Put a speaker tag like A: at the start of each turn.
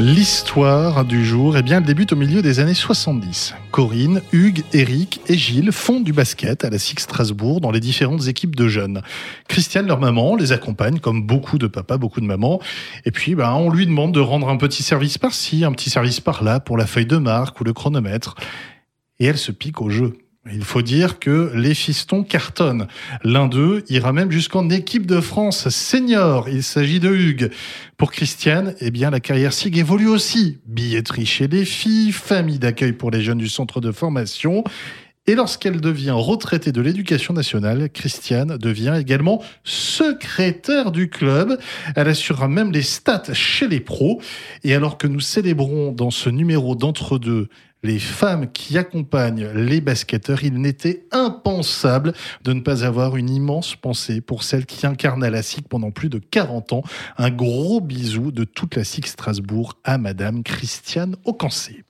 A: L'histoire du jour, eh bien, elle débute au milieu des années 70. Corinne, Hugues, Eric et Gilles font du basket à la SIG Strasbourg dans les différentes équipes de jeunes. Christiane, leur maman, les accompagne comme beaucoup de papas, beaucoup de mamans. Et puis, ben, on lui demande de rendre un petit service par-ci, un petit service par-là pour la feuille de marque ou le chronomètre. Et elle se pique au jeu. Il faut dire que les fistons cartonnent. L'un d'eux ira même jusqu'en équipe de France senior. Il s'agit de Hugues. Pour Christiane, eh bien, la carrière SIG évolue aussi. Billetterie chez les filles, famille d'accueil pour les jeunes du centre de formation. Et lorsqu'elle devient retraitée de l'éducation nationale, Christiane devient également secrétaire du club. Elle assurera même les stats chez les pros. Et alors que nous célébrons dans ce numéro d'entre-deux les femmes qui accompagnent les basketteurs, il n'était impensable de ne pas avoir une immense pensée pour celle qui incarna la SIC pendant plus de 40 ans. Un gros bisou de toute la SIC Strasbourg à Madame Christiane Aucancé.